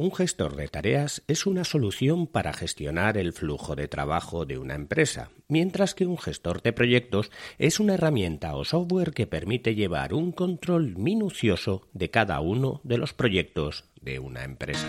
Un gestor de tareas es una solución para gestionar el flujo de trabajo de una empresa, mientras que un gestor de proyectos es una herramienta o software que permite llevar un control minucioso de cada uno de los proyectos de una empresa.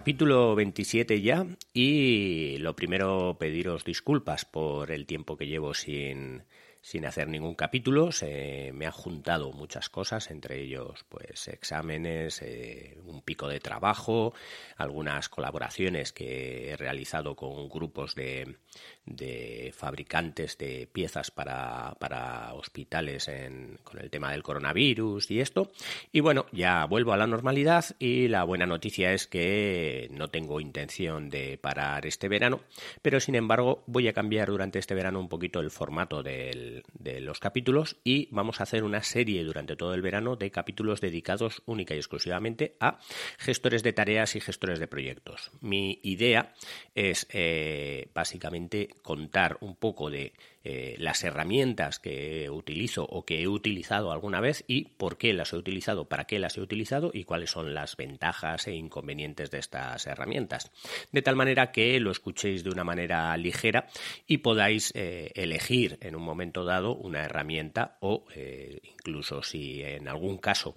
Capítulo 27 ya y lo primero pediros disculpas por el tiempo que llevo sin, sin hacer ningún capítulo. Se me han juntado muchas cosas, entre ellos pues exámenes, eh, un pico de trabajo, algunas colaboraciones que he realizado con grupos de, de fabricantes de piezas para, para hospitales en, con el tema del coronavirus y esto. Y bueno, ya vuelvo a la normalidad y la buena noticia es que no tengo intención de parar este verano, pero sin embargo voy a cambiar durante este verano un poquito el formato del de los capítulos y vamos a hacer una serie durante todo el verano de capítulos dedicados única y exclusivamente a gestores de tareas y gestores de proyectos. Mi idea es eh, básicamente contar un poco de eh, las herramientas que utilizo o que he utilizado alguna vez y por qué las he utilizado, para qué las he utilizado y cuáles son las ventajas e inconvenientes de estas herramientas. De tal manera que lo escuchéis de una manera ligera y podáis eh, elegir en un momento dado una herramienta o eh, incluso si en algún caso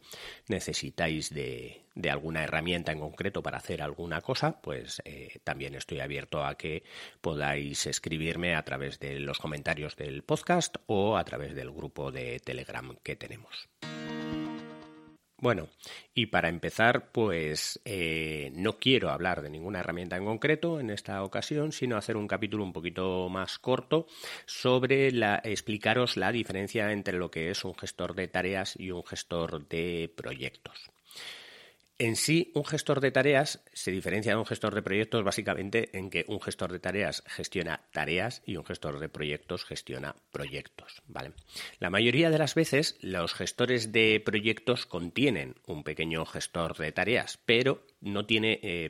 necesitáis de, de alguna herramienta en concreto para hacer alguna cosa, pues eh, también estoy abierto a que podáis escribirme a través de los comentarios del podcast o a través del grupo de Telegram que tenemos. Bueno, y para empezar, pues eh, no quiero hablar de ninguna herramienta en concreto en esta ocasión, sino hacer un capítulo un poquito más corto sobre la, explicaros la diferencia entre lo que es un gestor de tareas y un gestor de proyectos. En sí, un gestor de tareas se diferencia de un gestor de proyectos básicamente en que un gestor de tareas gestiona tareas y un gestor de proyectos gestiona proyectos. La mayoría de las veces los gestores de proyectos contienen un pequeño gestor de tareas, pero no tiene eh,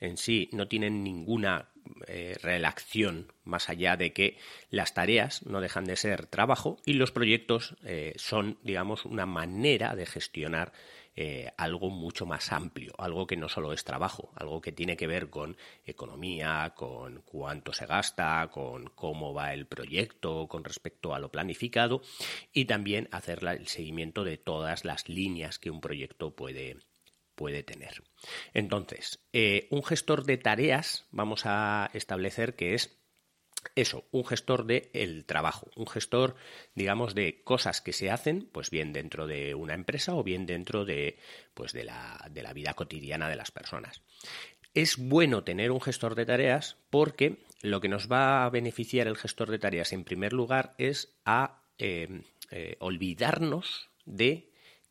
en sí no tienen ninguna eh, relación más allá de que las tareas no dejan de ser trabajo y los proyectos eh, son, digamos, una manera de gestionar eh, algo mucho más amplio, algo que no solo es trabajo, algo que tiene que ver con economía, con cuánto se gasta, con cómo va el proyecto con respecto a lo planificado y también hacer el seguimiento de todas las líneas que un proyecto puede, puede tener. Entonces, eh, un gestor de tareas vamos a establecer que es eso, un gestor de el trabajo, un gestor, digamos, de cosas que se hacen, pues bien dentro de una empresa o bien dentro de, pues de la, de la vida cotidiana de las personas. Es bueno tener un gestor de tareas porque lo que nos va a beneficiar el gestor de tareas en primer lugar es a eh, eh, olvidarnos de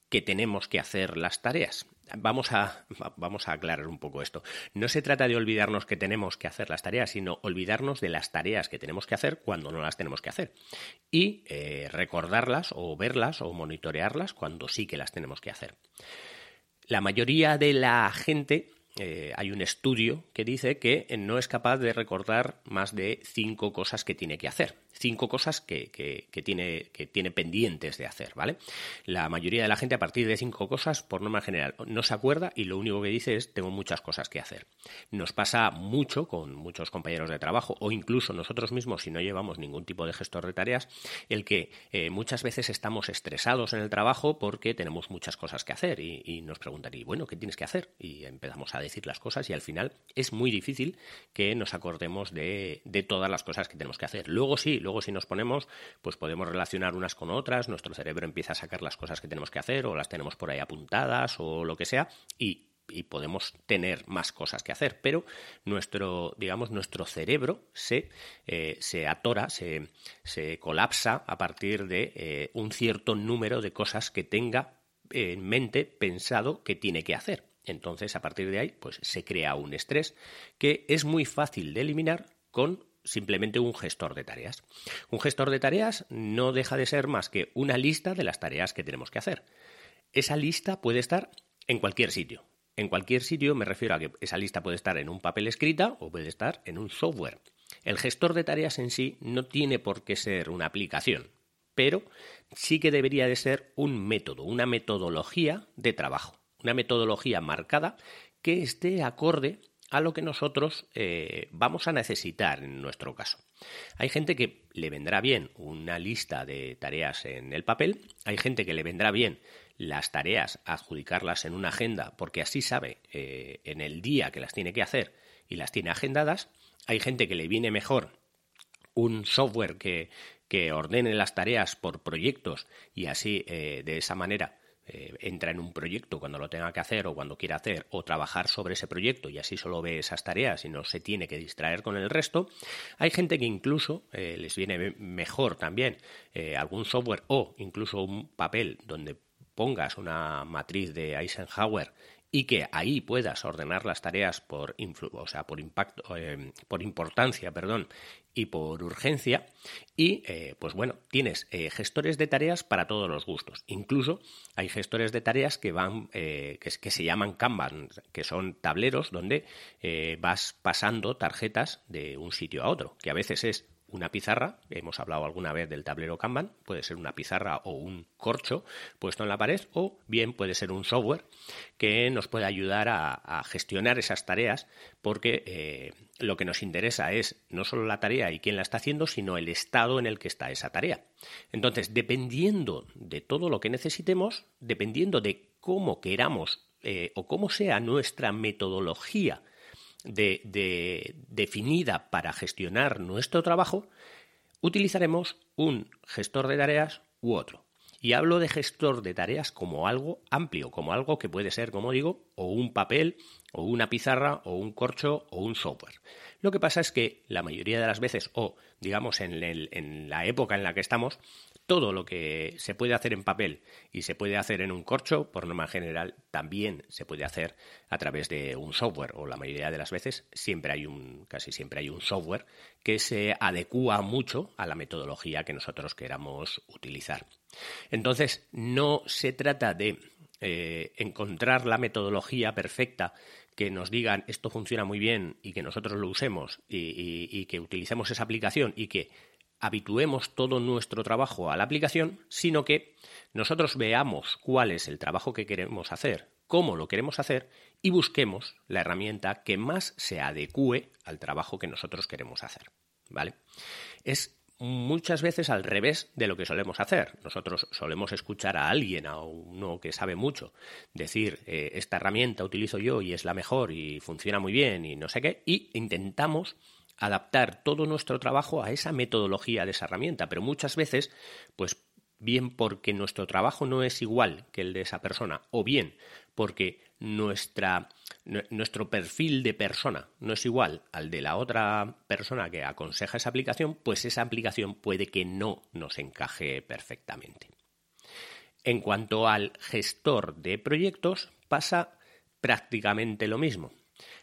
que tenemos que hacer las tareas vamos a, vamos a aclarar un poco esto. No se trata de olvidarnos que tenemos que hacer las tareas, sino olvidarnos de las tareas que tenemos que hacer cuando no las tenemos que hacer. Y eh, recordarlas o verlas o monitorearlas cuando sí que las tenemos que hacer. La mayoría de la gente eh, hay un estudio que dice que no es capaz de recordar más de cinco cosas que tiene que hacer cinco cosas que, tiene, que tiene pendientes de hacer, ¿vale? La mayoría de la gente a partir de cinco cosas, por norma general, no se acuerda y lo único que dice es tengo muchas cosas que hacer. Nos pasa mucho con muchos compañeros de trabajo o incluso nosotros mismos si no llevamos ningún tipo de gestor de tareas, el que eh, muchas veces estamos estresados en el trabajo porque tenemos muchas cosas que hacer y, nos preguntan, y bueno, ¿qué tienes que hacer? Y empezamos a decir las cosas y al final es muy difícil que nos acordemos de, de todas las cosas que tenemos que hacer. Luego sí, luego si nos ponemos, pues podemos relacionar unas con otras, nuestro cerebro empieza a sacar las cosas que tenemos que hacer o las tenemos por ahí apuntadas o lo que sea y podemos tener más cosas que hacer, pero nuestro, digamos, nuestro cerebro se, eh, se atora, se, se, colapsa a partir de eh, un cierto número de cosas que tenga en mente pensado que tiene que hacer. Entonces, a partir de ahí, pues se crea un estrés que es muy fácil de eliminar con simplemente un gestor de tareas. Un gestor de tareas no deja de ser más que una lista de las tareas que tenemos que hacer. Esa lista puede estar en cualquier sitio. En cualquier sitio me refiero a que esa lista puede estar en un papel escrita o puede estar en un software. El gestor de tareas en sí no tiene por qué ser una aplicación, pero sí que debería de ser un método, una metodología de trabajo, una metodología marcada que esté acorde a lo que nosotros eh, vamos a necesitar en nuestro caso. Hay gente que le vendrá bien una lista de tareas en el papel, hay gente que le vendrá bien las tareas, adjudicarlas en una agenda, porque así sabe eh, en el día que las tiene que hacer y las tiene agendadas. Hay gente que le viene mejor un software que, que ordene las tareas por proyectos y así eh, de esa manera eh, entra en un proyecto cuando lo tenga que hacer o cuando quiera hacer o trabajar sobre ese proyecto y así solo ve esas tareas y no se tiene que distraer con el resto. Hay gente que incluso les viene mejor también algún software o incluso un papel donde pongas una matriz de Eisenhower y que ahí puedas ordenar las tareas por o sea, por impacto, eh, por importancia, perdón, y por urgencia. Y eh, pues bueno, tienes eh, gestores de tareas para todos los gustos. Incluso hay gestores de tareas que van, que, que, se llaman Kanban, que son tableros donde vas pasando tarjetas de un sitio a otro, que a veces es una pizarra, hemos hablado alguna vez del tablero Kanban, puede ser una pizarra o un corcho puesto en la pared o bien puede ser un software que nos puede ayudar a, gestionar esas tareas porque eh, lo que nos interesa es no solo la tarea y quién la está haciendo, sino el estado en el que está esa tarea. Entonces, dependiendo de todo lo que necesitemos, dependiendo de cómo queramos eh, o cómo sea nuestra metodología, de, definida para gestionar nuestro trabajo, utilizaremos un gestor de tareas u otro. Y hablo de gestor de tareas como algo amplio, como algo que puede ser, como digo, o un papel, o una pizarra, o un corcho, o un software. Lo que pasa es que la mayoría de las veces, o digamos en, en la época en la que estamos, todo lo que se puede hacer en papel y se puede hacer en un corcho, por norma general, también se puede hacer a través de un software, o la mayoría de las veces siempre hay un, casi siempre hay un software que se adecua mucho a la metodología que nosotros queramos utilizar. Entonces, no se trata de eh, encontrar la metodología perfecta que nos digan esto funciona muy bien y que nosotros lo usemos y que utilicemos esa aplicación y que habituemos todo nuestro trabajo a la aplicación, sino que nosotros veamos cuál es el trabajo que queremos hacer, cómo lo queremos hacer y busquemos la herramienta que más se adecue al trabajo que nosotros queremos hacer. ¿Vale? Es muchas veces al revés de lo que solemos hacer. Nosotros solemos escuchar a alguien, a uno que sabe mucho, decir, eh, esta herramienta utilizo yo y es la mejor y funciona muy bien y no sé qué, y intentamos adaptar todo nuestro trabajo a esa metodología de esa herramienta, pero muchas veces, pues bien porque nuestro trabajo no es igual que el de esa persona, o bien porque nuestra, nuestro perfil de persona no es igual al de la otra persona que aconseja esa aplicación, pues esa aplicación puede que no nos encaje perfectamente. En cuanto al gestor de proyectos, pasa prácticamente lo mismo.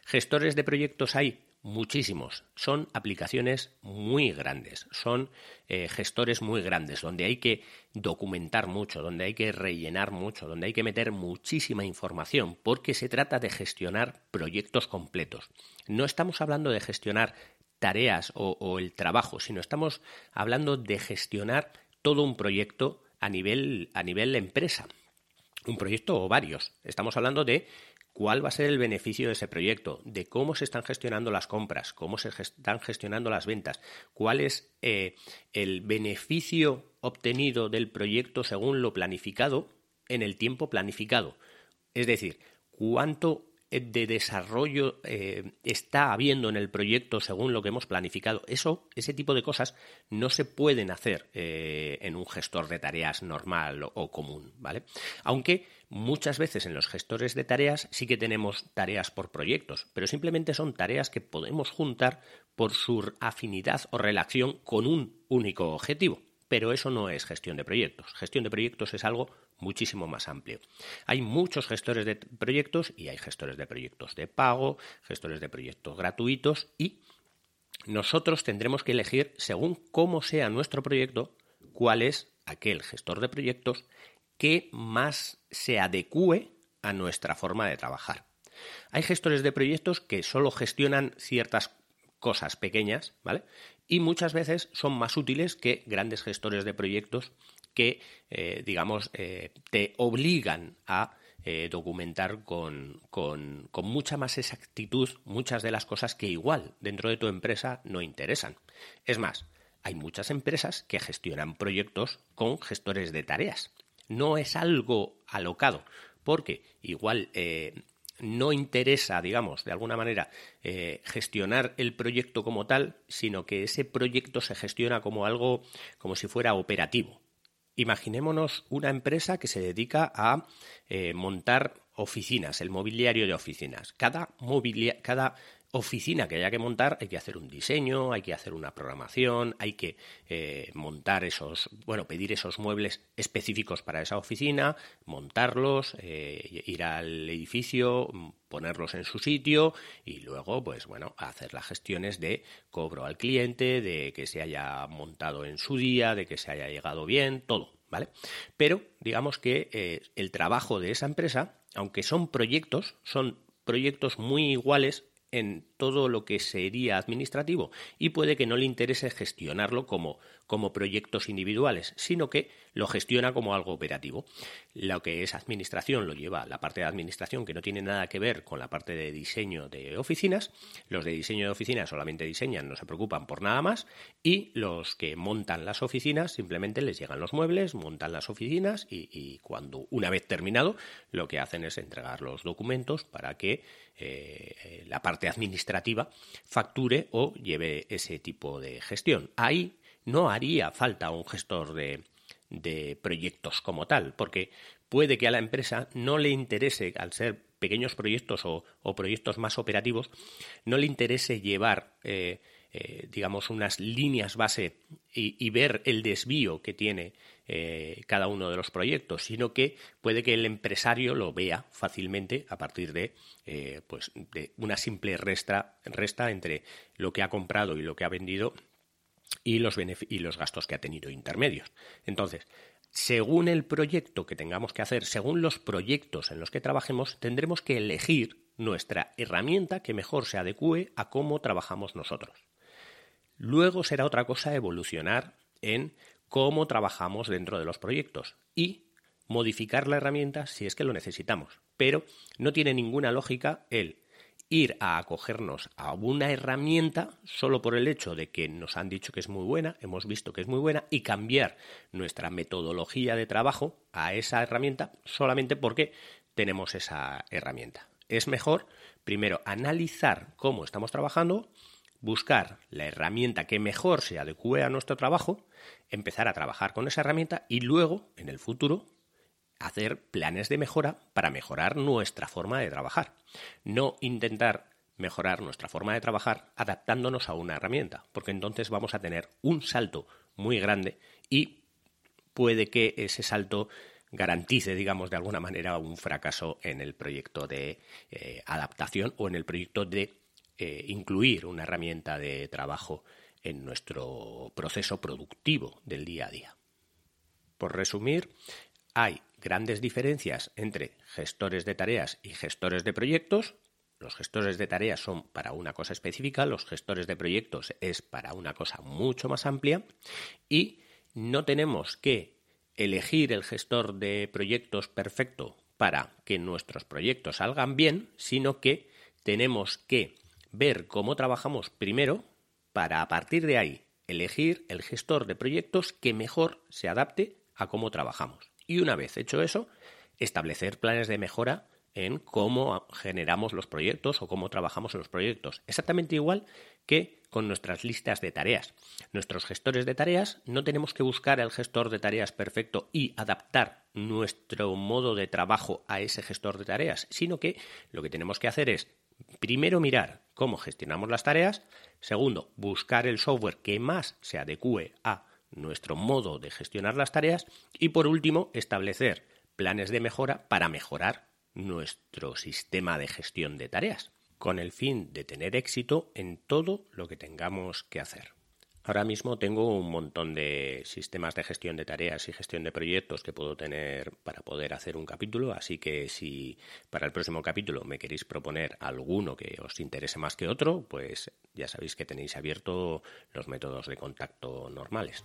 Gestores de proyectos hay muchísimos. Son aplicaciones muy grandes, son eh, gestores muy grandes, donde hay que documentar mucho, donde hay que rellenar mucho, donde hay que meter muchísima información, porque se trata de gestionar proyectos completos. No estamos hablando de gestionar tareas o, o el trabajo, sino estamos hablando de gestionar todo un proyecto a nivel, a nivel empresa. Un proyecto o varios. Estamos hablando de cuál va a ser el beneficio de ese proyecto, de cómo se están gestionando las compras, cómo se están gestionando las ventas, cuál es eh, el beneficio obtenido del proyecto según lo planificado en el tiempo planificado. Es decir, cuánto de desarrollo está habiendo en el proyecto según lo que hemos planificado. Eso, ese tipo de cosas no se pueden hacer en un gestor de tareas normal o, común, ¿vale? Aunque muchas veces en los gestores de tareas sí que tenemos tareas por proyectos, pero simplemente son tareas que podemos juntar por su afinidad o relación con un único objetivo. Pero eso no es gestión de proyectos. Gestión de proyectos es algo muchísimo más amplio. Hay muchos gestores de proyectos y hay gestores de proyectos de pago, gestores de proyectos gratuitos y nosotros tendremos que elegir, según cómo sea nuestro proyecto, cuál es aquel gestor de proyectos que más se adecue a nuestra forma de trabajar. Hay gestores de proyectos que solo gestionan ciertas cosas pequeñas, ¿vale? Y muchas veces son más útiles que grandes gestores de proyectos que, eh, digamos, eh, te obligan a eh, documentar con, con, mucha más exactitud muchas de las cosas que igual dentro de tu empresa no interesan. Es más, hay muchas empresas que gestionan proyectos con gestores de tareas. No es algo alocado, porque igual no interesa, digamos, de alguna manera, gestionar el proyecto como tal, sino que ese proyecto se gestiona como algo, como si fuera operativo. Imaginémonos una empresa que se dedica a eh, montar oficinas, el mobiliario de oficinas. Cada, cada oficina que haya que montar, hay que hacer un diseño, hay que hacer una programación, hay que eh, montar esos, bueno, pedir esos muebles específicos para esa oficina, montarlos, eh, ir al edificio, ponerlos en su sitio y luego, pues bueno, hacer las gestiones de cobro al cliente, de que se haya montado en su día, de que se haya llegado bien, todo, ¿vale? Pero digamos que eh, el trabajo de esa empresa, aunque son proyectos, son proyectos muy iguales en todo lo que sería administrativo y puede que no le interese gestionarlo como, como proyectos individuales, sino que lo gestiona como algo operativo. Lo que es administración lo lleva la parte de administración que no tiene nada que ver con la parte de diseño de oficinas. Los de diseño de oficinas solamente diseñan, no se preocupan por nada más y los que montan las oficinas simplemente les llegan los muebles, montan las oficinas y, cuando una vez terminado lo que hacen es entregar los documentos para que eh, la parte administrativa facture o lleve ese tipo de gestión. Ahí no haría falta un gestor de, proyectos como tal, porque puede que a la empresa no le interese, al ser pequeños proyectos o, proyectos más operativos, no le interese llevar eh, eh, digamos, unas líneas base y, ver el desvío que tiene eh, cada uno de los proyectos, sino que puede que el empresario lo vea fácilmente a partir de, eh, pues, de una simple resta, resta entre lo que ha comprado y lo que ha vendido y los, y los gastos que ha tenido intermedios. Entonces, según el proyecto que tengamos que hacer, según los proyectos en los que trabajemos, tendremos que elegir nuestra herramienta que mejor se adecue a cómo trabajamos nosotros. Luego será otra cosa evolucionar en cómo trabajamos dentro de los proyectos y modificar la herramienta si es que lo necesitamos. Pero no tiene ninguna lógica el ir a acogernos a una herramienta solo por el hecho de que nos han dicho que es muy buena, hemos visto que es muy buena, y cambiar nuestra metodología de trabajo a esa herramienta solamente porque tenemos esa herramienta. Es mejor, primero, analizar cómo estamos trabajando, buscar la herramienta que mejor se adecue a nuestro trabajo, empezar a trabajar con esa herramienta y luego, en el futuro, hacer planes de mejora para mejorar nuestra forma de trabajar. No intentar mejorar nuestra forma de trabajar adaptándonos a una herramienta, porque entonces vamos a tener un salto muy grande y puede que ese salto garantice, digamos, de alguna manera un fracaso en el proyecto de eh, adaptación o en el proyecto de eh, incluir una herramienta de trabajo en nuestro proceso productivo del día a día. Por resumir, hay grandes diferencias entre gestores de tareas y gestores de proyectos. Los gestores de tareas son para una cosa específica, los gestores de proyectos es para una cosa mucho más amplia y no tenemos que elegir el gestor de proyectos perfecto para que nuestros proyectos salgan bien, sino que tenemos que ver cómo trabajamos primero para a partir de ahí elegir el gestor de proyectos que mejor se adapte a cómo trabajamos. Y una vez hecho eso, establecer planes de mejora en cómo generamos los proyectos o cómo trabajamos en los proyectos. Exactamente igual que con nuestras listas de tareas. Nuestros gestores de tareas no tenemos que buscar el gestor de tareas perfecto y adaptar nuestro modo de trabajo a ese gestor de tareas, sino que lo que tenemos que hacer es primero mirar cómo gestionamos las tareas, segundo, buscar el software que más se adecue a nuestro modo de gestionar las tareas y por último, establecer planes de mejora para mejorar nuestro sistema de gestión de tareas, con el fin de tener éxito en todo lo que tengamos que hacer. Ahora mismo tengo un montón de sistemas de gestión de tareas y gestión de proyectos que puedo tener para poder hacer un capítulo, así que si para el próximo capítulo me queréis proponer alguno que os interese más que otro, pues ya sabéis que tenéis abierto los métodos de contacto normales.